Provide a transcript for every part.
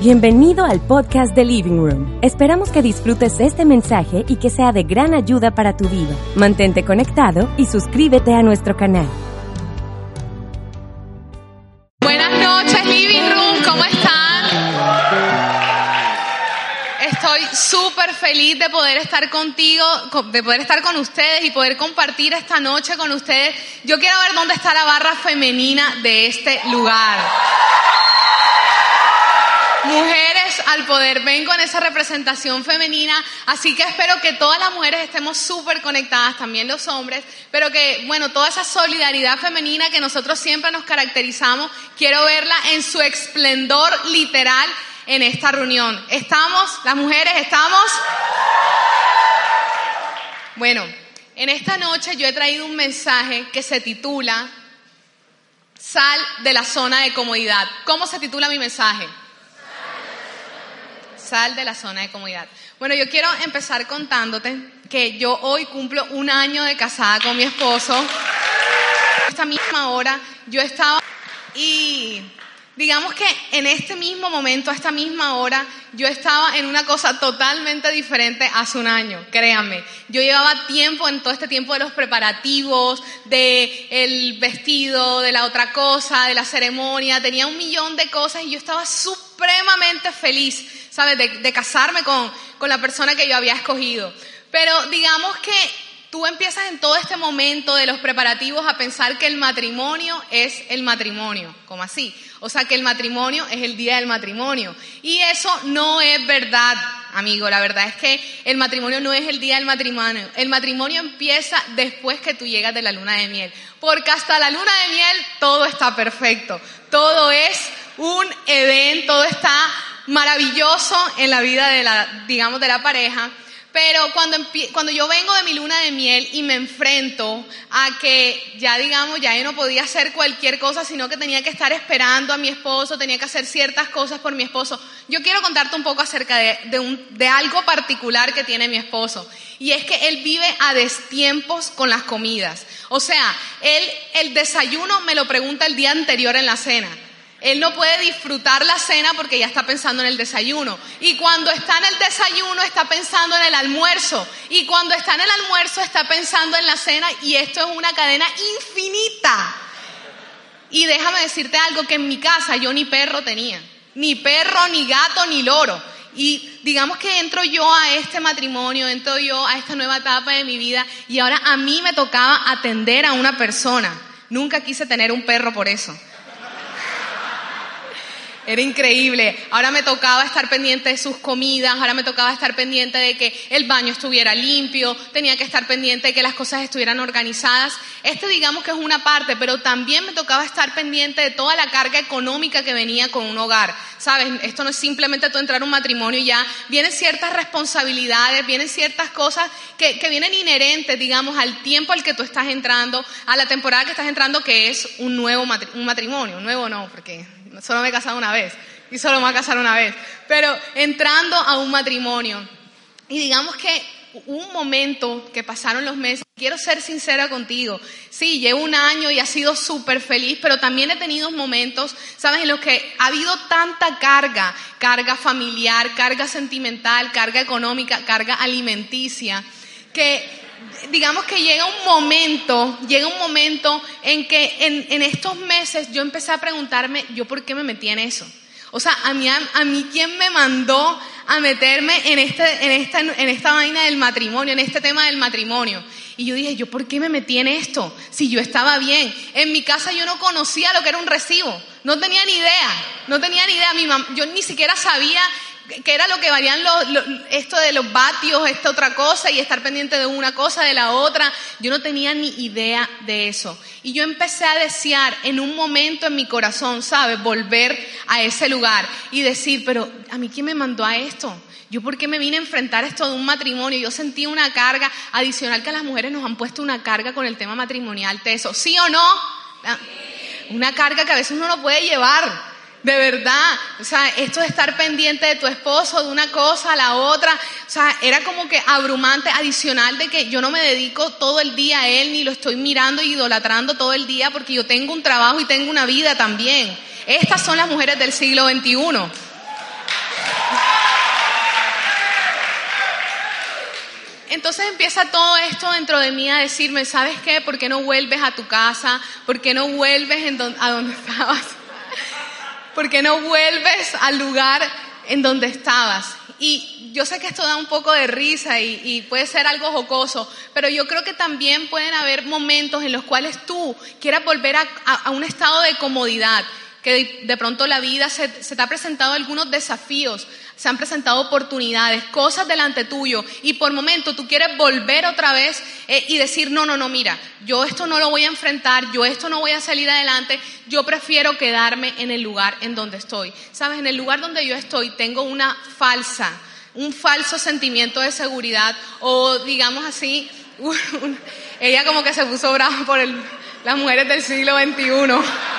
Bienvenido al podcast de Living Room. Esperamos que disfrutes este mensaje y que sea de gran ayuda para tu vida. Mantente conectado y suscríbete a nuestro canal. Buenas noches, Living Room, ¿cómo están? Estoy súper feliz de poder estar contigo, de poder estar con ustedes y poder compartir esta noche con ustedes. Yo quiero ver dónde está la barra femenina de este lugar. Mujeres al poder, ven con esa representación femenina, así que espero que todas las mujeres estemos súper conectadas, también los hombres, pero que, bueno, toda esa solidaridad femenina que nosotros siempre nos caracterizamos, quiero verla en su esplendor literal en esta reunión. ¿Estamos? ¿Las mujeres estamos? Bueno, en esta noche yo he traído un mensaje que se titula Sal de la zona de comodidad. ¿Cómo se titula mi mensaje? De la zona de comodidad. Bueno, yo quiero empezar contándote que yo hoy cumplo un año de casada con mi esposo. Esta misma hora yo estaba y digamos que en este mismo momento, a esta misma hora, yo estaba en una cosa totalmente diferente hace un año, créanme. Yo llevaba tiempo en todo este tiempo de los preparativos, de el vestido, de la otra cosa, de la ceremonia, tenía un millón de cosas y yo estaba supremamente feliz ¿sabes? De, casarme con, con la persona que yo había escogido. Pero digamos que tú empiezas en todo este momento de los preparativos a pensar que el matrimonio es el matrimonio, como así. O sea, que el matrimonio es el día del matrimonio. Y eso no es verdad, amigo. La verdad es que el matrimonio no es el día del matrimonio. El matrimonio empieza después que tú llegas de la luna de miel. Porque hasta la luna de miel todo está perfecto. Todo es un evento, todo está maravilloso en la vida de la, digamos, de la pareja. Pero cuando, cuando yo vengo de mi luna de miel y me enfrento a que ya digamos, ya yo no podía hacer cualquier cosa, sino que tenía que estar esperando a mi esposo, tenía que hacer ciertas cosas por mi esposo, yo quiero contarte un poco acerca de, de, un, de algo particular que tiene mi esposo. Y es que él vive a destiempos con las comidas. O sea, él el desayuno me lo pregunta el día anterior en la cena. Él no puede disfrutar la cena porque ya está pensando en el desayuno. Y cuando está en el desayuno está pensando en el almuerzo. Y cuando está en el almuerzo está pensando en la cena. Y esto es una cadena infinita. Y déjame decirte algo que en mi casa yo ni perro tenía. Ni perro, ni gato, ni loro. Y digamos que entro yo a este matrimonio, entro yo a esta nueva etapa de mi vida y ahora a mí me tocaba atender a una persona. Nunca quise tener un perro por eso. Era increíble. Ahora me tocaba estar pendiente de sus comidas, ahora me tocaba estar pendiente de que el baño estuviera limpio, tenía que estar pendiente de que las cosas estuvieran organizadas. Este digamos que es una parte, pero también me tocaba estar pendiente de toda la carga económica que venía con un hogar. Sabes, esto no es simplemente tú entrar a un matrimonio y ya, vienen ciertas responsabilidades, vienen ciertas cosas que, que vienen inherentes, digamos, al tiempo al que tú estás entrando, a la temporada que estás entrando, que es un nuevo un matrimonio, un nuevo no, porque solo me he casado una vez y solo me voy a casar una vez, pero entrando a un matrimonio. Y digamos que un momento que pasaron los meses, quiero ser sincera contigo, sí, llevo un año y ha sido súper feliz, pero también he tenido momentos, ¿sabes?, en los que ha habido tanta carga, carga familiar, carga sentimental, carga económica, carga alimenticia, que digamos que llega un momento, llega un momento en que en, en, estos meses yo empecé a preguntarme, ¿yo por qué me metí en eso? O sea, a mí, a, mí quién me mandó a meterme en, este, en, esta, en esta vaina del matrimonio, en este tema del matrimonio. Y yo dije, ¿yo por qué me metí en esto? Si yo estaba bien. En mi casa yo no conocía lo que era un recibo. No tenía ni idea. No tenía ni idea. Mi mamá, yo ni siquiera sabía que era lo que valían los, esto de los vatios, esta otra cosa y estar pendiente de una cosa, de la otra. Yo no tenía ni idea de eso. Y yo empecé a desear en un momento en mi corazón, ¿sabes? Volver a ese lugar y decir, pero ¿a mí quién me mandó a esto? ¿Yo por qué me vine a enfrentar esto de un matrimonio? Yo sentí una carga adicional que a las mujeres nos han puesto una carga con el tema matrimonial, teso. ¿Sí o no? Ah, una carga que a veces uno no puede llevar. De verdad, o sea, esto de estar pendiente de tu esposo, de una cosa a la otra, o sea, era como que abrumante adicional de que yo no me dedico todo el día a él, ni lo estoy mirando y e idolatrando todo el día, porque yo tengo un trabajo y tengo una vida también. Estas son las mujeres del siglo XXI. Entonces empieza todo esto dentro de mí a decirme, ¿sabes qué? ¿Por qué no vuelves a tu casa? ¿Por qué no vuelves a donde estabas? ¿Por qué no vuelves al lugar en donde estabas? Y yo sé que esto da un poco de risa y, puede ser algo jocoso, pero yo creo que también pueden haber momentos en los cuales tú quieras volver a, un estado de comodidad, que de, pronto la vida se, se te ha presentado algunos desafíos, se han presentado oportunidades, cosas delante tuyo y por momento tú quieres volver otra vez eh, y decir, no, no, no, mira, yo esto no lo voy a enfrentar, yo esto no voy a salir adelante, yo prefiero quedarme en el lugar en donde estoy. Sabes, en el lugar donde yo estoy tengo una falsa, un falso sentimiento de seguridad o digamos así, ella como que se puso brava por las mujeres del siglo XXI.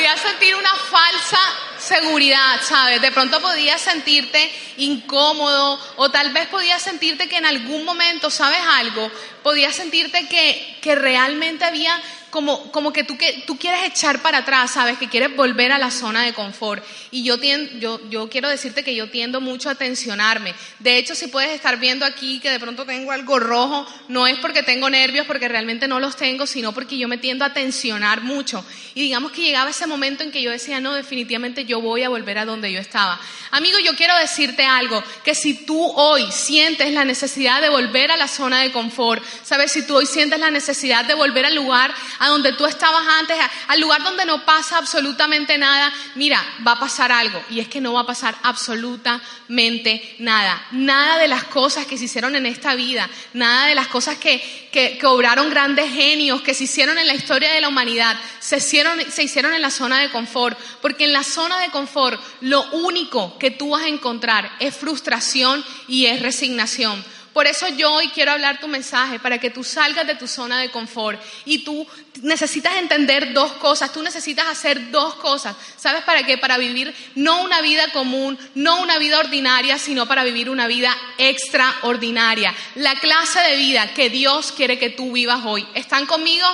Podías sentir una falsa seguridad, ¿sabes? De pronto podías sentirte incómodo o tal vez podías sentirte que en algún momento, ¿sabes algo? Podías sentirte que, que realmente había como, como que, tú, que tú quieres echar para atrás, ¿sabes? Que quieres volver a la zona de confort. Y yo, yo, yo quiero decirte que yo tiendo mucho a tensionarme. De hecho, si puedes estar viendo aquí que de pronto tengo algo rojo, no es porque tengo nervios, porque realmente no los tengo, sino porque yo me tiendo a tensionar mucho. Y digamos que llegaba ese momento en que yo decía, no, definitivamente yo voy a volver a donde yo estaba. Amigo, yo quiero decirte algo, que si tú hoy sientes la necesidad de volver a la zona de confort, ¿sabes? Si tú hoy sientes la necesidad de volver al lugar a donde tú estabas antes, al lugar donde no pasa absolutamente nada, mira, va a pasar algo. Y es que no va a pasar absolutamente nada. Nada de las cosas que se hicieron en esta vida, nada de las cosas que, que, obraron grandes genios, que se hicieron en la historia de la humanidad, se hicieron, se hicieron en la zona de confort. Porque en la zona de confort lo único que tú vas a encontrar es frustración y es resignación. Por eso yo hoy quiero hablar tu mensaje, para que tú salgas de tu zona de confort. Y tú necesitas entender dos cosas, tú necesitas hacer dos cosas. ¿Sabes para qué? Para vivir no una vida común, no una vida ordinaria, sino para vivir una vida extraordinaria. La clase de vida que Dios quiere que tú vivas hoy. ¿Están conmigo?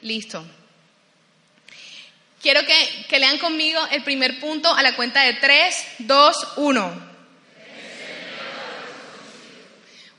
Listo. Quiero que, que lean conmigo el primer punto a la cuenta de 3, 2, 1.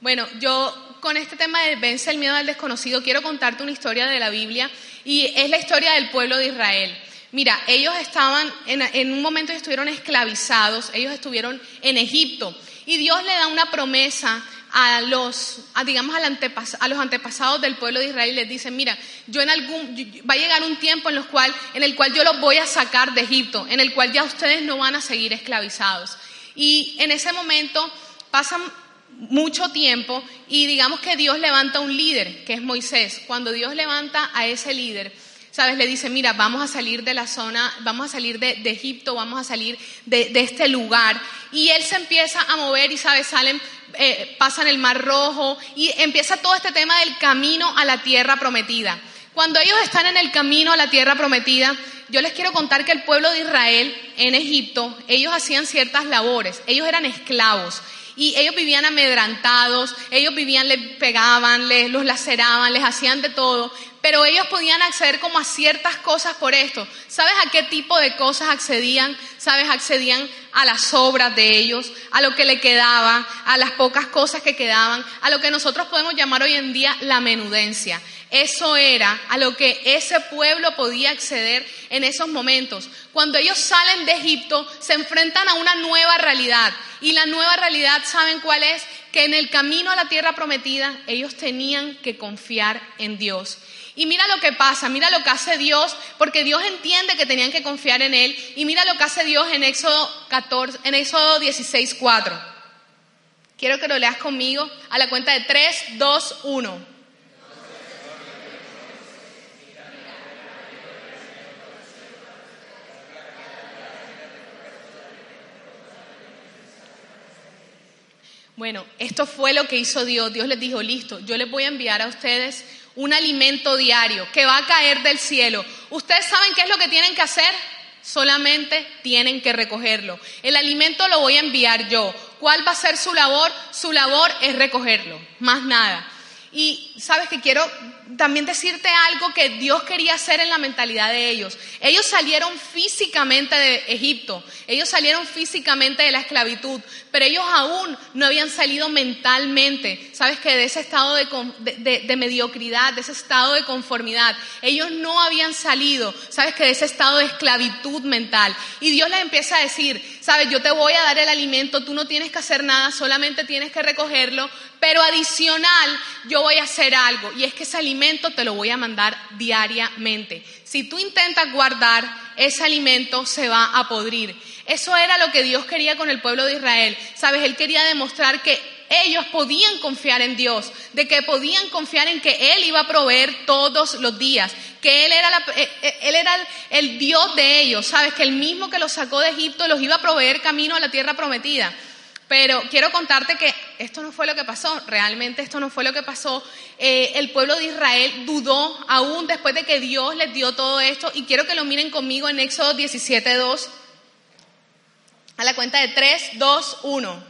Bueno, yo con este tema de vence el miedo al desconocido quiero contarte una historia de la Biblia y es la historia del pueblo de Israel. Mira, ellos estaban, en, un momento estuvieron esclavizados, ellos estuvieron en Egipto y Dios le da una promesa a los, digamos, a los antepasados del pueblo de Israel les dice, mira, yo en algún, va a llegar un tiempo en, cual, en el cual yo los voy a sacar de Egipto, en el cual ya ustedes no van a seguir esclavizados. Y en ese momento pasan mucho tiempo y digamos que Dios levanta un líder, que es Moisés. Cuando Dios levanta a ese líder, ¿sabes? Le dice, mira, vamos a salir de la zona, vamos a salir de, Egipto, vamos a salir de, este lugar. Y él se empieza a mover y, ¿sabes? Salen, eh, pasan el Mar Rojo y empieza todo este tema del camino a la tierra prometida. Cuando ellos están en el camino a la tierra prometida, yo les quiero contar que el pueblo de Israel en Egipto, ellos hacían ciertas labores, ellos eran esclavos y ellos vivían amedrantados, ellos vivían, les pegaban, les, los laceraban, les hacían de todo, pero ellos podían acceder como a ciertas cosas por esto. ¿Sabes a qué tipo de cosas accedían? ¿Sabes? Accedían a las obras de ellos, a lo que le quedaba, a las pocas cosas que quedaban, a lo que nosotros podemos llamar hoy en día la menudencia. Eso era a lo que ese pueblo podía acceder en esos momentos. Cuando ellos salen de Egipto, se enfrentan a una nueva realidad. Y la nueva realidad, ¿saben cuál es? Que en el camino a la tierra prometida, ellos tenían que confiar en Dios. Y mira lo que pasa, mira lo que hace Dios, porque Dios entiende que tenían que confiar en Él. Y mira lo que hace Dios en Éxodo, 14, en Éxodo 16, 4. Quiero que lo leas conmigo a la cuenta de 3, 2, 1. Bueno, esto fue lo que hizo Dios. Dios les dijo, listo, yo les voy a enviar a ustedes un alimento diario que va a caer del cielo. ¿Ustedes saben qué es lo que tienen que hacer? Solamente tienen que recogerlo. El alimento lo voy a enviar yo. ¿Cuál va a ser su labor? Su labor es recogerlo, más nada. Y sabes que quiero también decirte algo que Dios quería hacer en la mentalidad de ellos. Ellos salieron físicamente de Egipto, ellos salieron físicamente de la esclavitud, pero ellos aún no habían salido mentalmente, sabes que de ese estado de, mediocridad, de ese estado de conformidad. Ellos no habían salido, sabes que de ese estado de esclavitud mental. Y Dios les empieza a decir, sabes, yo te voy a dar el alimento, tú no tienes que hacer nada, solamente tienes que recogerlo, pero adicional yo voy a hacer algo y es que ese alimento te lo voy a mandar diariamente. Si tú intentas guardar, ese alimento se va a podrir. Eso era lo que Dios quería con el pueblo de Israel. Sabes, Él quería demostrar que ellos podían confiar en Dios, de que podían confiar en que Él iba a proveer todos los días, que Él era, eh, eh, el Dios de ellos, sabes, que el mismo que los sacó de Egipto los iba a proveer camino a la tierra prometida. Pero quiero contarte que esto no fue lo que pasó, realmente esto no fue lo que pasó. Eh, el pueblo de Israel dudó aún después de que Dios les dio todo esto y quiero que lo miren conmigo en Éxodo 17, 2. A la cuenta de 3, 2, 1.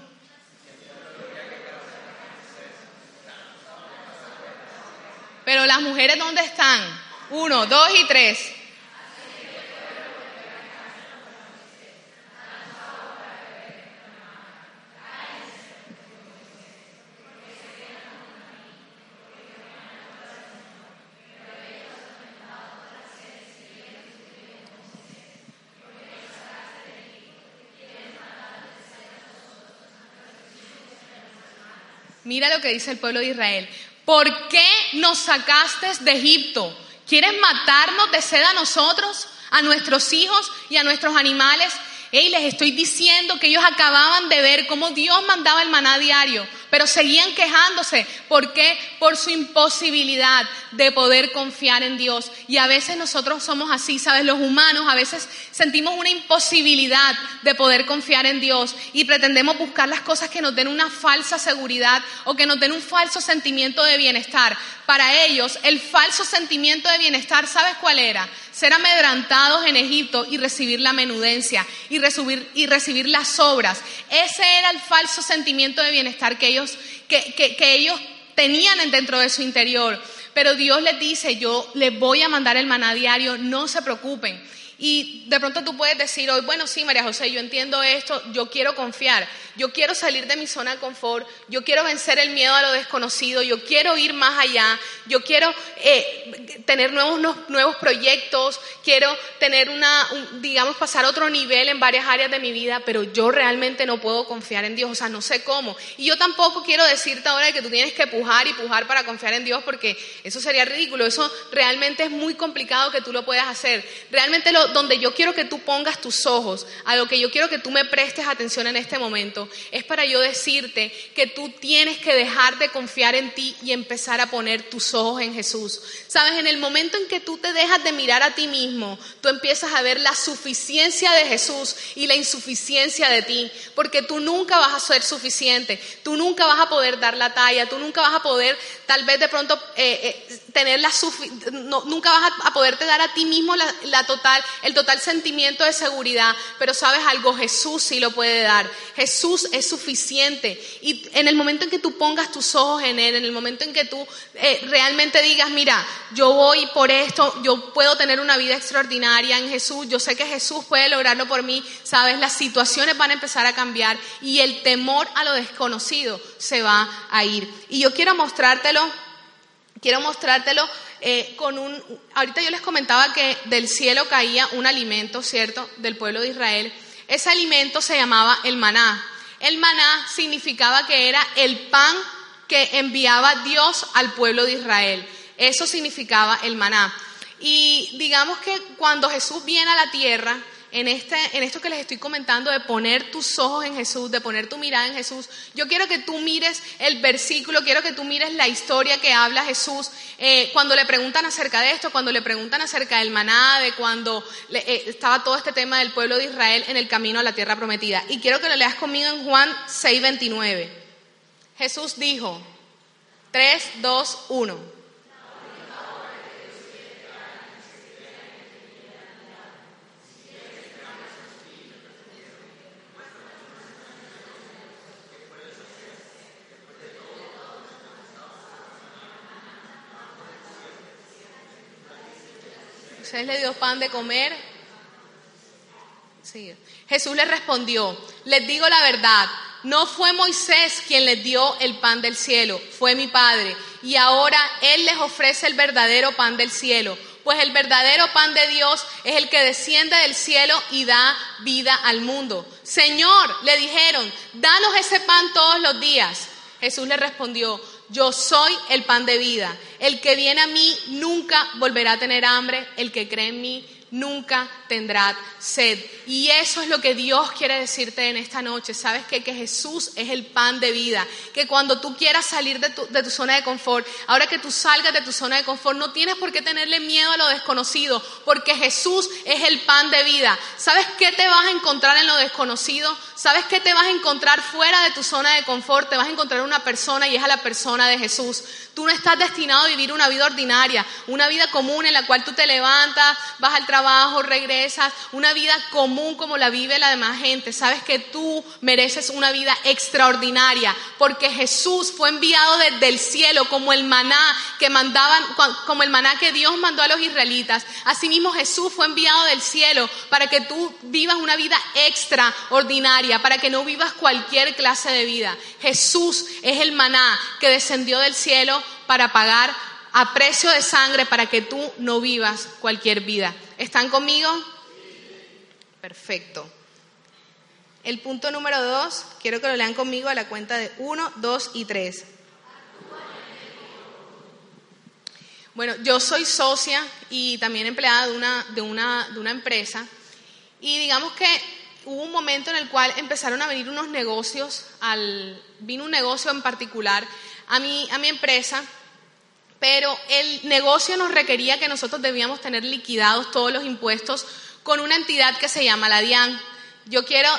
Pero las mujeres, ¿dónde están? Uno, dos y tres. Mira lo que dice el pueblo de Israel. ¿Por qué nos sacaste de Egipto? ¿Quieres matarnos de sed a nosotros, a nuestros hijos y a nuestros animales? Y les estoy diciendo que ellos acababan de ver cómo Dios mandaba el maná diario, pero seguían quejándose. ¿Por qué? Por su imposibilidad de poder confiar en Dios. Y a veces nosotros somos así, ¿sabes? Los humanos a veces sentimos una imposibilidad de poder confiar en Dios y pretendemos buscar las cosas que nos den una falsa seguridad o que nos den un falso sentimiento de bienestar. Para ellos, el falso sentimiento de bienestar, ¿sabes cuál era? Ser amedrantados en Egipto y recibir la menudencia y recibir, las obras. Ese era el falso sentimiento de bienestar que ellos, que ellos tenían dentro de su interior. Pero Dios les dice, yo les voy a mandar el maná diario, no se preocupen. Y de pronto tú puedes decir hoy, bueno, sí, María José, yo entiendo esto, yo quiero confiar, yo quiero salir de mi zona de confort, yo quiero vencer el miedo a lo desconocido, yo quiero ir más allá, yo quiero eh, tener nuevos, nuevos proyectos, quiero tener una, digamos, pasar otro nivel en varias áreas de mi vida, pero yo realmente no puedo confiar en Dios, o sea, no sé cómo. Y yo tampoco quiero decirte ahora que tú tienes que pujar y pujar para confiar en Dios, porque eso sería ridículo, eso realmente es muy complicado que tú lo puedas hacer. Realmente lo, donde yo quiero que tú pongas tus ojos, a lo que yo quiero que tú me prestes atención en este momento, es para yo decirte que tú tienes que dejar de confiar en ti y empezar a poner tus ojos en Jesús. Sabes, en el momento en que tú te dejas de mirar a ti mismo, tú empiezas a ver la suficiencia de Jesús y la insuficiencia de ti, porque tú nunca vas a ser suficiente, tú nunca vas a poder dar la talla, tú nunca vas a poder tal vez de pronto eh, eh, tener la nunca vas a, poderte dar a ti mismo la total el total sentimiento de seguridad, pero sabes algo, Jesús sí lo puede dar. Jesús es suficiente. Y en el momento en que tú pongas tus ojos en Él, en el momento en que tú eh, realmente digas, mira, yo voy por esto, yo puedo tener una vida extraordinaria en Jesús, yo sé que Jesús puede lograrlo por mí, sabes, las situaciones van a empezar a cambiar y el temor a lo desconocido se va a ir. Y yo quiero quiero mostrártelo eh, con un, ahorita yo les comentaba que del cielo caía un alimento, ¿cierto?, del pueblo de Israel. Ese alimento se llamaba el maná. El maná significaba que era el pan que enviaba Dios al pueblo de Israel. Eso significaba el maná. Y digamos que cuando Jesús viene a la tierra, en, este, en esto que les estoy comentando de poner tus ojos en Jesús, de poner tu mirada en Jesús, yo quiero que tú mires el versículo, quiero que tú mires la historia que habla Jesús eh, cuando le preguntan acerca de esto, cuando le preguntan acerca del maná, de cuando eh, estaba todo este tema del pueblo de Israel en el camino a la tierra prometida. Y quiero que lo leas conmigo en Juan 6:29. Jesús dijo, 3, 2, 1. Moisés le dio pan de comer. Sí. Jesús les respondió, les digo la verdad, no fue Moisés quien les dio el pan del cielo, fue mi Padre. Y ahora Él les ofrece el verdadero pan del cielo, pues el verdadero pan de Dios es el que desciende del cielo y da vida al mundo. Señor, le dijeron, danos ese pan todos los días. Jesús le respondió, yo soy el pan de vida. El que viene a mí nunca volverá a tener hambre. El que cree en mí nunca tendrá sed. Y eso es lo que Dios quiere decirte en esta noche. ¿Sabes? Que Jesús es el pan de vida. Que cuando tú quieras salir de tu, de tu, zona de confort, ahora que tú salgas de tu zona de confort, no tienes por qué tenerle miedo a lo desconocido, porque Jesús es el pan de vida. ¿Sabes qué te vas a encontrar en lo desconocido? ¿Sabes qué te vas a encontrar fuera de tu zona de confort? Te vas a encontrar una persona y es a la persona de Jesús. Tú no estás destinado a vivir una vida ordinaria, una vida común en la cual tú te levantas, vas al trabajo, regresas, una vida común como la vive la demás gente. Sabes que tú mereces una vida extraordinaria porque Jesús fue enviado desde el cielo como el maná que mandaban, como el maná que Dios mandó a los israelitas. Asimismo Jesús fue enviado del cielo para que tú vivas una vida extraordinaria, para que no vivas cualquier clase de vida. Jesús es el maná que descendió del cielo para pagar a precio de sangre para que tú no vivas cualquier vida. ¿Están conmigo? Perfecto. El punto número dos, quiero que lo lean conmigo a la cuenta de uno, dos y tres. Bueno, yo soy socia y también empleada de una, de una, de una empresa y digamos que hubo un momento en el cual empezaron a venir unos negocios, al, vino un negocio en particular a a mi empresa pero el negocio nos requería que nosotros debíamos tener liquidados todos los impuestos con una entidad que se llama la DIAN. Yo quiero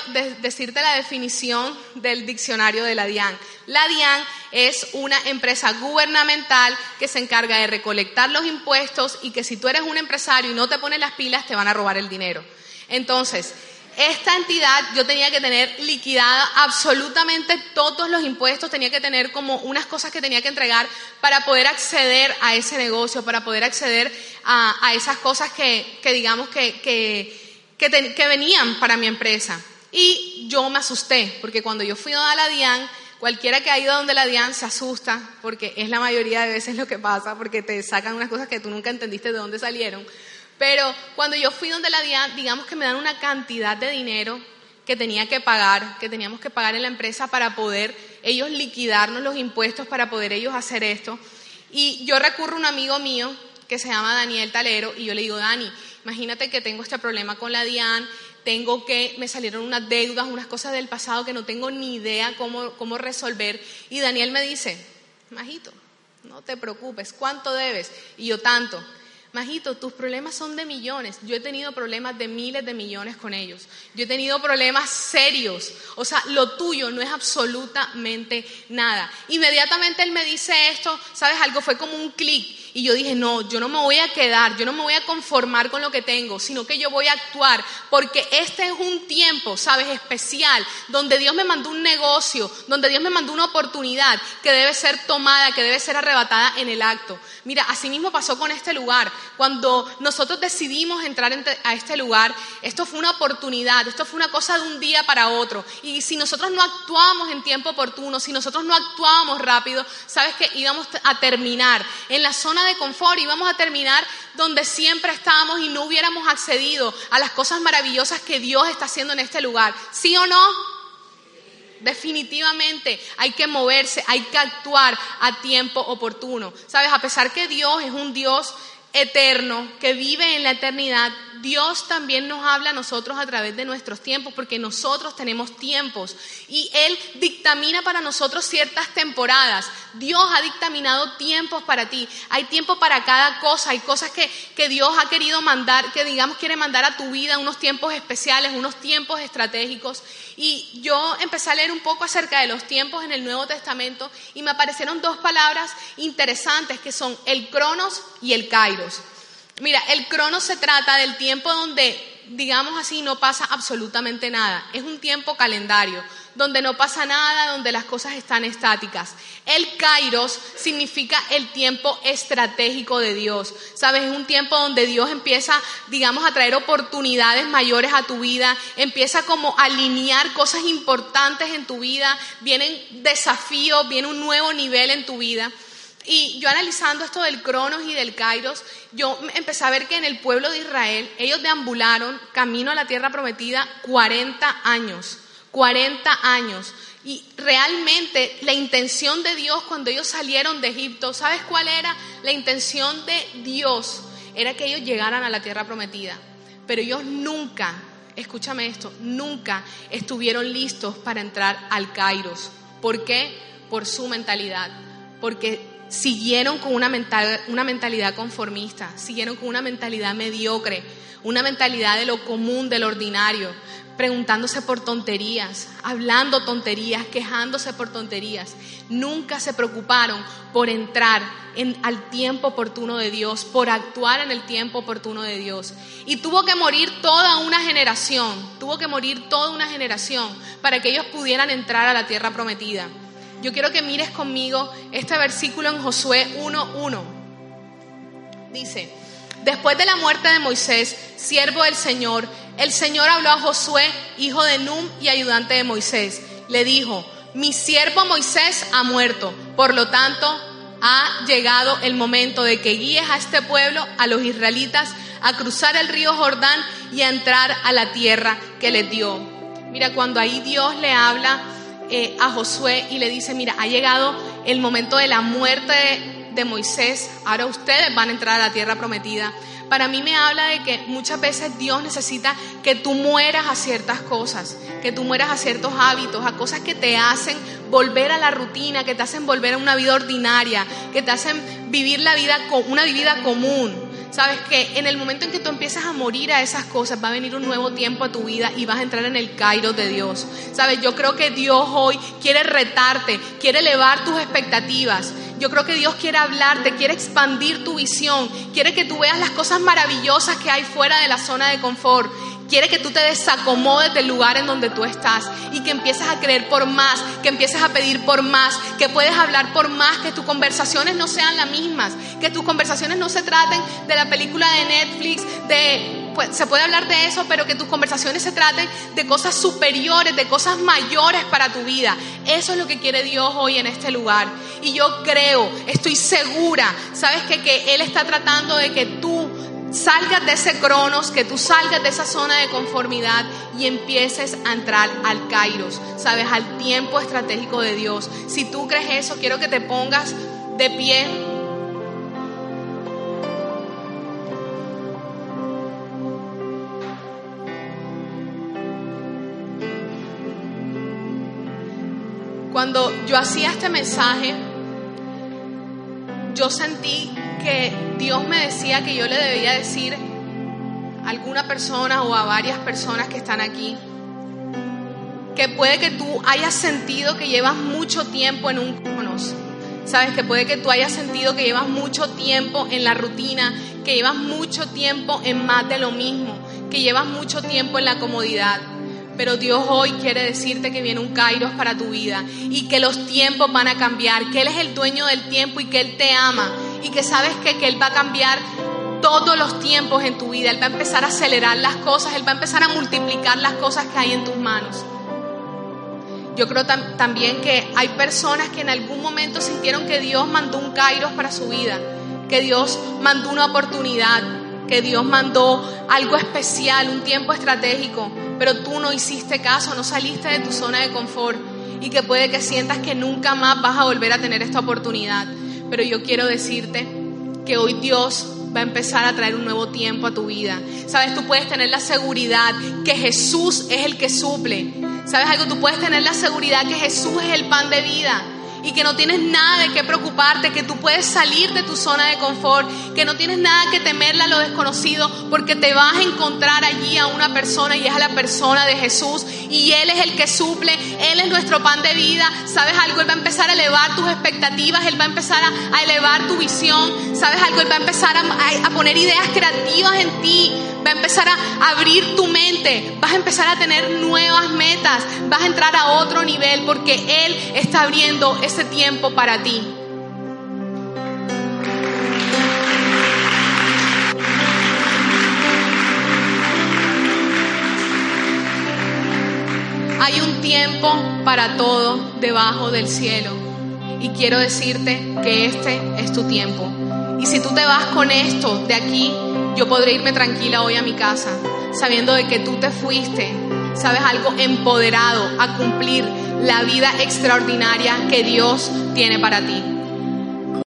decirte la definición del diccionario de la DIAN. La DIAN es una empresa gubernamental que se encarga de recolectar los impuestos y que si tú eres un empresario y no te pones las pilas te van a robar el dinero. Entonces, esta entidad yo tenía que tener liquidada absolutamente todos los impuestos, tenía que tener como unas cosas que tenía que entregar para poder acceder a ese negocio, para poder acceder a, esas cosas que, digamos que, que, venían para mi empresa. Y yo me asusté, porque cuando yo fui a la DIAN, cualquiera que ha ido a donde la DIAN se asusta, porque es la mayoría de veces lo que pasa, porque te sacan unas cosas que tú nunca entendiste de dónde salieron. Pero cuando yo fui donde la DIAN, digamos que me dan una cantidad de dinero que tenía que pagar, que teníamos que pagar en la empresa para poder ellos liquidarnos los impuestos, para poder ellos hacer esto. Y yo recurro a un amigo mío que se llama Daniel Talero y yo le digo, Dani, imagínate que tengo este problema con la DIAN, tengo que, me salieron unas deudas, unas cosas del pasado que no tengo ni idea cómo, cómo resolver. Y Daniel me dice, Majito, no te preocupes, ¿cuánto debes? Y yo tanto. Majito, tus problemas son de millones. Yo he tenido problemas de miles de millones con ellos. Yo he tenido problemas serios. O sea, lo tuyo no es absolutamente nada. Inmediatamente él me dice esto, ¿sabes? Algo fue como un clic. Y yo dije, no, yo no me voy a quedar, yo no me voy a conformar con lo que tengo, sino que yo voy a actuar, porque este es un tiempo, sabes, especial, donde Dios me mandó un negocio, donde Dios me mandó una oportunidad que debe ser tomada, que debe ser arrebatada en el acto. Mira, así mismo pasó con este lugar. Cuando nosotros decidimos entrar a este lugar, esto fue una oportunidad, esto fue una cosa de un día para otro. Y si nosotros no actuábamos en tiempo oportuno, si nosotros no actuábamos rápido, sabes que íbamos a terminar en la zona de confort y vamos a terminar donde siempre estábamos y no hubiéramos accedido a las cosas maravillosas que Dios está haciendo en este lugar. ¿Sí o no? Definitivamente hay que moverse, hay que actuar a tiempo oportuno. Sabes, a pesar que Dios es un Dios eterno, que vive en la eternidad, Dios también nos habla a nosotros a través de nuestros tiempos, porque nosotros tenemos tiempos y Él dictamina para nosotros ciertas temporadas. Dios ha dictaminado tiempos para ti. Hay tiempo para cada cosa. Hay cosas que, que Dios ha querido mandar, que digamos quiere mandar a tu vida, unos tiempos especiales, unos tiempos estratégicos. Y yo empecé a leer un poco acerca de los tiempos en el Nuevo Testamento y me aparecieron dos palabras interesantes que son el cronos y el kairos. Mira, el crono se trata del tiempo donde, digamos así, no pasa absolutamente nada. Es un tiempo calendario, donde no pasa nada, donde las cosas están estáticas. El kairos significa el tiempo estratégico de Dios. Sabes, es un tiempo donde Dios empieza, digamos, a traer oportunidades mayores a tu vida, empieza como a alinear cosas importantes en tu vida, vienen desafíos, viene un nuevo nivel en tu vida. Y yo analizando esto del Cronos y del Kairos, yo empecé a ver que en el pueblo de Israel ellos deambularon camino a la tierra prometida 40 años, 40 años. Y realmente la intención de Dios cuando ellos salieron de Egipto, ¿sabes cuál era? La intención de Dios era que ellos llegaran a la tierra prometida. Pero ellos nunca, escúchame esto, nunca estuvieron listos para entrar al Kairos. ¿Por qué? Por su mentalidad. Porque siguieron con una, mentalidad conformista, siguieron con una mentalidad mediocre, una mentalidad de lo común, de lo ordinario, preguntándose por tonterías, hablando tonterías, quejándose por tonterías. Nunca se preocuparon por entrar en, al tiempo oportuno de Dios, por actuar en el tiempo oportuno de Dios. Y tuvo que morir toda una generación, tuvo que morir toda una generación para que ellos pudieran entrar a la tierra prometida. Yo quiero que mires conmigo este versículo en Josué 1.1. Dice, después de la muerte de Moisés, siervo del Señor, el Señor habló a Josué, hijo de Num y ayudante de Moisés. Le dijo, mi siervo Moisés ha muerto, por lo tanto ha llegado el momento de que guíes a este pueblo, a los israelitas, a cruzar el río Jordán y a entrar a la tierra que les dio. Mira, cuando ahí Dios le habla eh, a Josué y le dice, mira, ha llegado el momento de la muerte de, de Moisés, ahora ustedes van a entrar a la tierra prometida. Para mí me habla de que muchas veces Dios necesita que tú mueras a ciertas cosas, que tú mueras a ciertos hábitos, a cosas que te hacen volver a la rutina, que te hacen volver a una vida ordinaria, que te hacen vivir la vida, una vida común. Sabes que en el momento en que tú empiezas a morir a esas cosas, va a venir un nuevo tiempo a tu vida y vas a entrar en el Cairo de Dios. Sabes, yo creo que Dios hoy quiere retarte, quiere elevar tus expectativas. Yo creo que Dios quiere hablarte, quiere expandir tu visión, quiere que tú veas las cosas maravillosas que hay fuera de la zona de confort. Quiere que tú te desacomodes del lugar en donde tú estás y que empieces a creer por más, que empieces a pedir por más, que puedes hablar por más, que tus conversaciones no sean las mismas, que tus conversaciones no se traten de la película de Netflix, de pues, se puede hablar de eso, pero que tus conversaciones se traten de cosas superiores, de cosas mayores para tu vida. Eso es lo que quiere Dios hoy en este lugar. Y yo creo, estoy segura, sabes que, que Él está tratando de que tú salgas de ese cronos, que tú salgas de esa zona de conformidad y empieces a entrar al kairos, sabes, al tiempo estratégico de Dios. Si tú crees eso, quiero que te pongas de pie. Cuando yo hacía este mensaje, yo sentí que Dios me decía que yo le debía decir a alguna persona o a varias personas que están aquí, que puede que tú hayas sentido que llevas mucho tiempo en un conos. Sabes que puede que tú hayas sentido que llevas mucho tiempo en la rutina, que llevas mucho tiempo en más de lo mismo, que llevas mucho tiempo en la comodidad. Pero Dios hoy quiere decirte que viene un kairos para tu vida y que los tiempos van a cambiar, que Él es el dueño del tiempo y que Él te ama y que sabes que, que Él va a cambiar todos los tiempos en tu vida. Él va a empezar a acelerar las cosas, Él va a empezar a multiplicar las cosas que hay en tus manos. Yo creo también que hay personas que en algún momento sintieron que Dios mandó un kairos para su vida, que Dios mandó una oportunidad, que Dios mandó algo especial, un tiempo estratégico, pero tú no hiciste caso, no saliste de tu zona de confort y que puede que sientas que nunca más vas a volver a tener esta oportunidad. Pero yo quiero decirte que hoy Dios va a empezar a traer un nuevo tiempo a tu vida. Sabes, tú puedes tener la seguridad que Jesús es el que suple. ¿Sabes algo? Tú puedes tener la seguridad que Jesús es el pan de vida y que no tienes nada de qué preocuparte, que tú puedes salir de tu zona de confort, que no tienes nada que temerle a lo desconocido, porque te vas a encontrar allí a una persona y es a la persona de Jesús y Él es el que suple, Él es nuestro pan de vida, ¿sabes algo? Él va a empezar a elevar tus expectativas, Él va a empezar a, elevar tu visión, ¿sabes algo? Él va a empezar a, a poner ideas creativas en ti, va a empezar a abrir tu mente, vas a empezar a tener nuevas metas, vas a entrar a otro nivel porque Él está abriendo ese tiempo para ti. Hay un tiempo para todo debajo del cielo. Y quiero decirte que este es tu tiempo. Y si tú te vas con esto de aquí, yo podré irme tranquila hoy a mi casa, sabiendo de que tú te fuiste, sabes algo, empoderado a cumplir la vida extraordinaria que Dios tiene para ti.